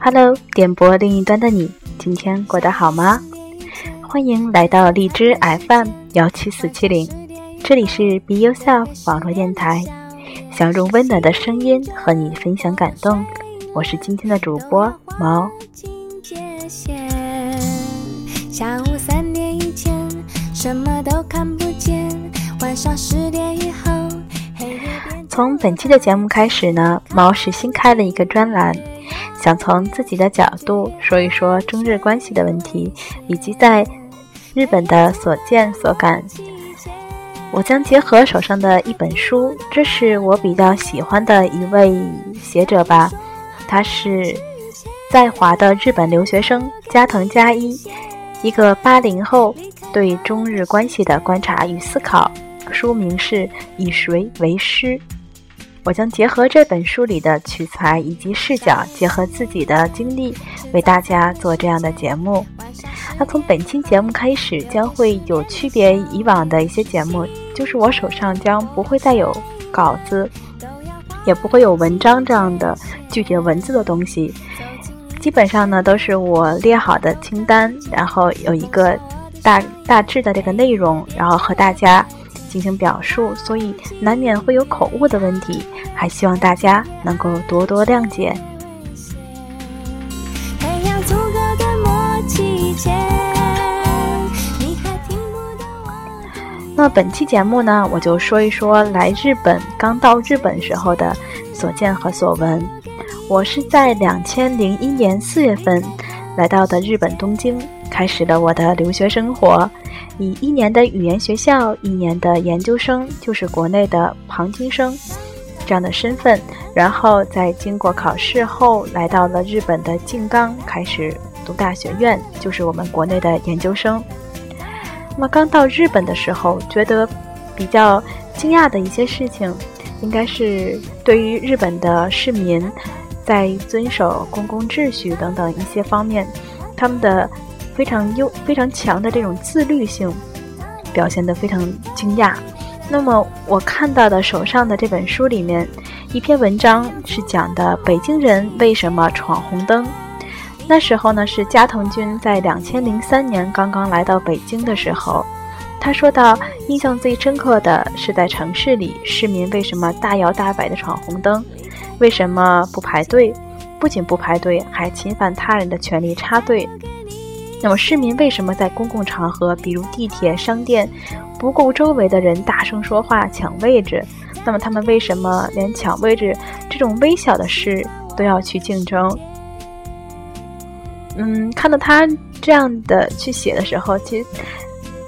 Hello，点播另一端的你，今天过得好吗？欢迎来到荔枝 FM 幺七四七零，这里是 Be Yourself 网络电台，想用温暖的声音和你分享感动。我是今天的主播毛。下午三点以前，什么都看不见。晚上十点以后，从本期的节目开始呢，毛是新开了一个专栏。想从自己的角度说一说中日关系的问题，以及在日本的所见所感。我将结合手上的一本书，这是我比较喜欢的一位写者吧，他是在华的日本留学生加藤加一，一个八零后对中日关系的观察与思考。书名是《以谁为师》。我将结合这本书里的取材以及视角，结合自己的经历，为大家做这样的节目。那从本期节目开始，将会有区别以往的一些节目，就是我手上将不会再有稿子，也不会有文章这样的具体文字的东西。基本上呢，都是我列好的清单，然后有一个大大致的这个内容，然后和大家。进行表述，所以难免会有口误的问题，还希望大家能够多多谅解。那本期节目呢，我就说一说来日本刚到日本时候的所见和所闻。我是在两千零一年四月份来到的日本东京，开始了我的留学生活。以一年的语言学校、一年的研究生，就是国内的旁听生这样的身份，然后在经过考试后，来到了日本的静冈，开始读大学院，就是我们国内的研究生。那么刚到日本的时候，觉得比较惊讶的一些事情，应该是对于日本的市民在遵守公共秩序等等一些方面，他们的。非常优、非常强的这种自律性，表现得非常惊讶。那么我看到的手上的这本书里面，一篇文章是讲的北京人为什么闯红灯。那时候呢，是加藤君在两千零三年刚刚来到北京的时候，他说到印象最深刻的是在城市里市民为什么大摇大摆的闯红灯，为什么不排队，不仅不排队，还侵犯他人的权利插队。那么市民为什么在公共场合，比如地铁、商店，不顾周围的人大声说话抢位置？那么他们为什么连抢位置这种微小的事都要去竞争？嗯，看到他这样的去写的时候，其实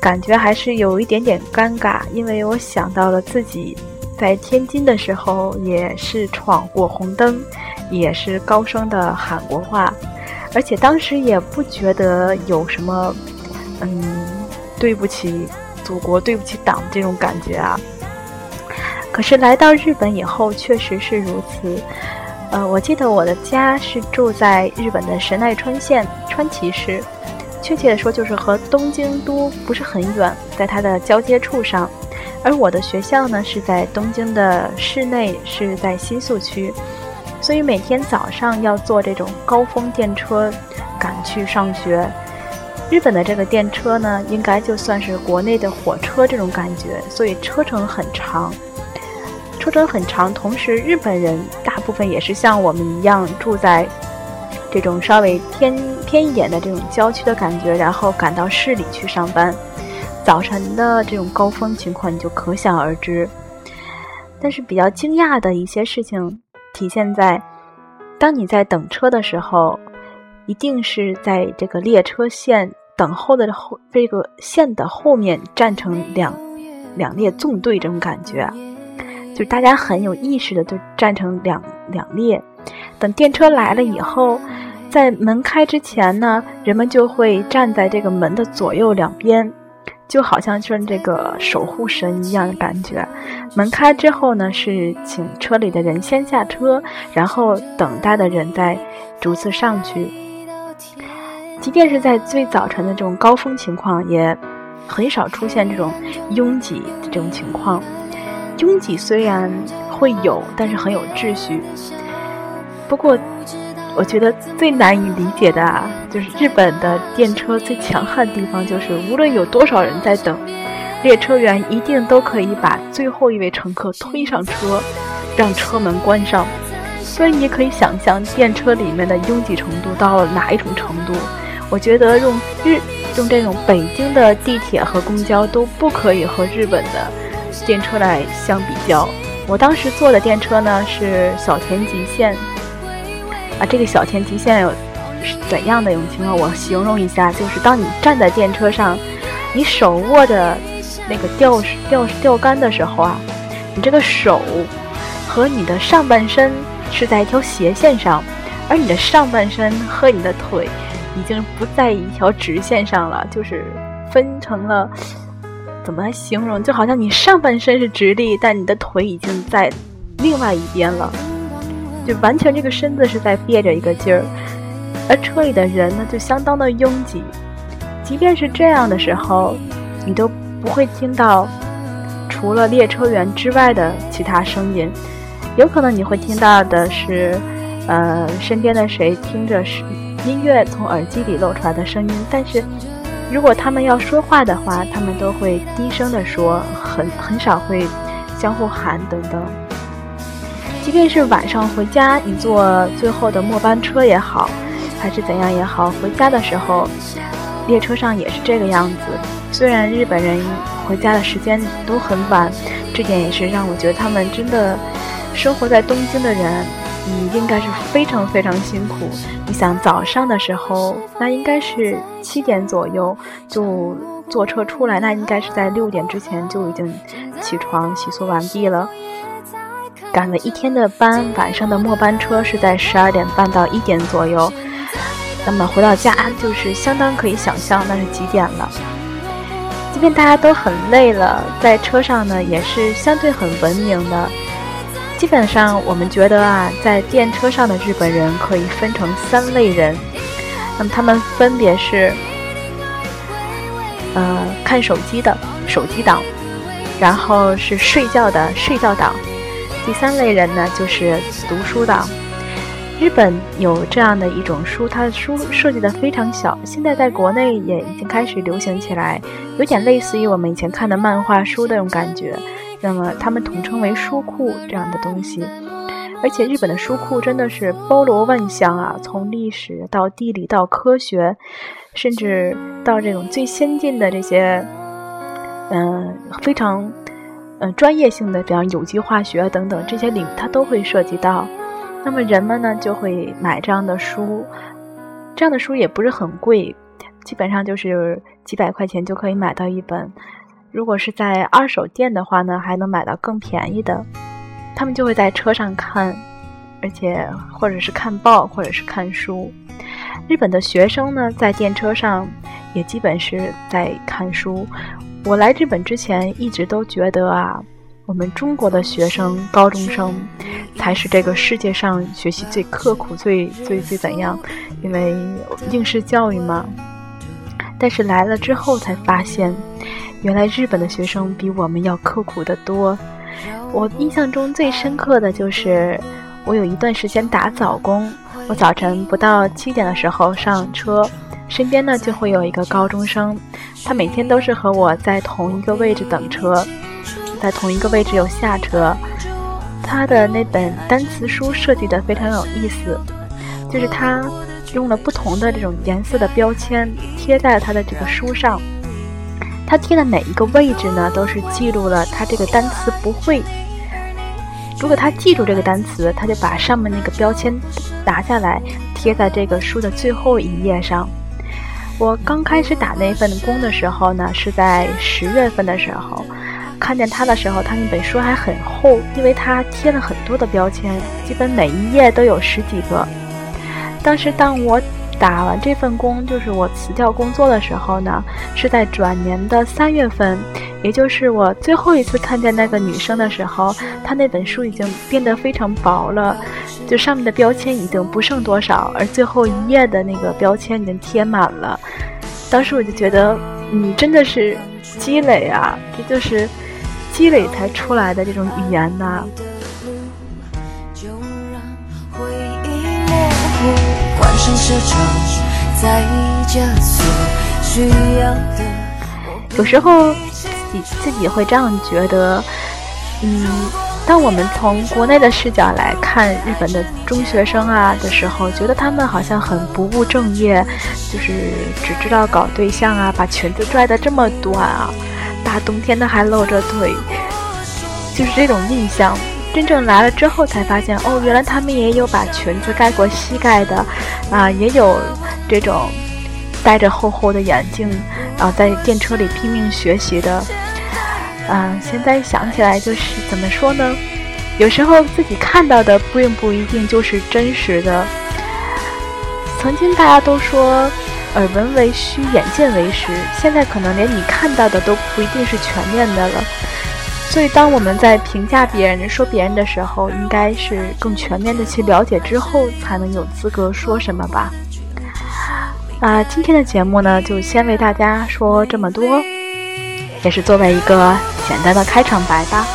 感觉还是有一点点尴尬，因为我想到了自己在天津的时候，也是闯过红灯，也是高声的喊过话。而且当时也不觉得有什么，嗯，对不起祖国、对不起党这种感觉啊。可是来到日本以后，确实是如此。呃，我记得我的家是住在日本的神奈川县川崎市，确切的说就是和东京都不是很远，在它的交接处上。而我的学校呢是在东京的市内，是在新宿区。所以每天早上要坐这种高峰电车赶去上学。日本的这个电车呢，应该就算是国内的火车这种感觉，所以车程很长。车程很长，同时日本人大部分也是像我们一样住在这种稍微偏偏一点的这种郊区的感觉，然后赶到市里去上班。早晨的这种高峰情况你就可想而知。但是比较惊讶的一些事情。体现在，当你在等车的时候，一定是在这个列车线等候的后这个线的后面站成两两列纵队，这种感觉，就是大家很有意识的就站成两两列。等电车来了以后，在门开之前呢，人们就会站在这个门的左右两边。就好像是这个守护神一样的感觉。门开之后呢，是请车里的人先下车，然后等待的人再逐次上去。即便是在最早晨的这种高峰情况，也很少出现这种拥挤的这种情况。拥挤虽然会有，但是很有秩序。不过，我觉得最难以理解的啊，就是日本的电车最强悍的地方，就是无论有多少人在等，列车员一定都可以把最后一位乘客推上车，让车门关上。所以你可以想象电车里面的拥挤程度到了哪一种程度。我觉得用日用这种北京的地铁和公交都不可以和日本的电车来相比较。我当时坐的电车呢是小田急线。啊，这个小田急线有怎样的一种情况？我形容一下，就是当你站在电车上，你手握着那个吊吊吊杆的时候啊，你这个手和你的上半身是在一条斜线上，而你的上半身和你的腿已经不在一条直线上了，就是分成了怎么形容？就好像你上半身是直立，但你的腿已经在另外一边了。就完全这个身子是在憋着一个劲儿，而车里的人呢就相当的拥挤。即便是这样的时候，你都不会听到除了列车员之外的其他声音。有可能你会听到的是，呃，身边的谁听着是音乐从耳机里露出来的声音。但是如果他们要说话的话，他们都会低声的说，很很少会相互喊等等。即便是晚上回家，你坐最后的末班车也好，还是怎样也好，回家的时候，列车上也是这个样子。虽然日本人回家的时间都很晚，这点也是让我觉得他们真的生活在东京的人，嗯，应该是非常非常辛苦。你想早上的时候，那应该是七点左右就坐车出来，那应该是在六点之前就已经起床洗漱完毕了。赶了一天的班，晚上的末班车是在十二点半到一点左右。那么回到家，就是相当可以想象那是几点了。即便大家都很累了，在车上呢也是相对很文明的。基本上我们觉得啊，在电车上的日本人可以分成三类人。那么他们分别是，呃，看手机的手机党，然后是睡觉的睡觉党。第三类人呢，就是读书党。日本有这样的一种书，它的书设计的非常小，现在在国内也已经开始流行起来，有点类似于我们以前看的漫画书那种感觉。那么他们统称为书库这样的东西。而且日本的书库真的是包罗万象啊，从历史到地理到科学，甚至到这种最先进的这些，嗯，非常。嗯，专业性的，比方有机化学等等这些领域，它都会涉及到。那么人们呢，就会买这样的书，这样的书也不是很贵，基本上就是几百块钱就可以买到一本。如果是在二手店的话呢，还能买到更便宜的。他们就会在车上看，而且或者是看报，或者是看书。日本的学生呢，在电车上也基本是在看书。我来日本之前一直都觉得啊，我们中国的学生高中生才是这个世界上学习最刻苦、最最最怎样，因为应试教育嘛。但是来了之后才发现，原来日本的学生比我们要刻苦得多。我印象中最深刻的就是，我有一段时间打早工，我早晨不到七点的时候上车。身边呢就会有一个高中生，他每天都是和我在同一个位置等车，在同一个位置又下车。他的那本单词书设计的非常有意思，就是他用了不同的这种颜色的标签贴在了他的这个书上。他贴的每一个位置呢，都是记录了他这个单词不会。如果他记住这个单词，他就把上面那个标签拿下来贴在这个书的最后一页上。我刚开始打那份工的时候呢，是在十月份的时候，看见他的时候，他那本书还很厚，因为他贴了很多的标签，基本每一页都有十几个。当时当我打完这份工，就是我辞掉工作的时候呢，是在转年的三月份，也就是我最后一次看见那个女生的时候，她那本书已经变得非常薄了。就上面的标签已经不剩多少，而最后一页的那个标签已经贴满了。当时我就觉得，你真的是积累啊，这就是积累才出来的这种语言呐。有时候自己自己会这样觉得，嗯，当我们从国内的视角来看日本的中学生啊的时候，觉得他们好像很不务正业，就是只知道搞对象啊，把裙子拽得这么短啊，大冬天的还露着腿，就是这种印象。真正来了之后才发现，哦，原来他们也有把裙子盖过膝盖的，啊，也有这种戴着厚厚的眼镜，然后在电车里拼命学习的。嗯，现在想起来就是怎么说呢？有时候自己看到的并不一定就是真实的。曾经大家都说耳闻为虚，眼见为实，现在可能连你看到的都不一定是全面的了。所以，当我们在评价别人、说别人的时候，应该是更全面的去了解之后，才能有资格说什么吧。啊，今天的节目呢，就先为大家说这么多，也是作为一个简单的开场白吧。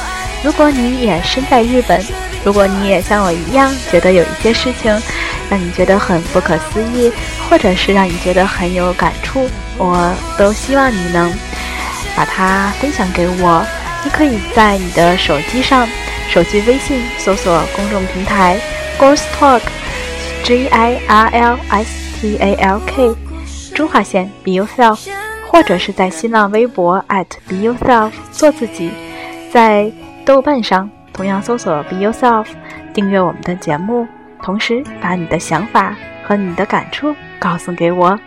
如果你也身在日本，如果你也像我一样觉得有一些事情让你觉得很不可思议，或者是让你觉得很有感触，我都希望你能把它分享给我。你可以在你的手机上，手机微信搜索公众平台 Girls Talk，G I R L S T A L K，中华线 Be Yourself，或者是在新浪微博 at Be Yourself 做自己，在豆瓣上同样搜索 Be Yourself，订阅我们的节目，同时把你的想法和你的感触告诉给我，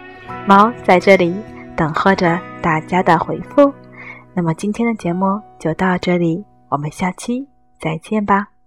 猫在这里等候着大家的回复。那么今天的节目就到这里，我们下期再见吧。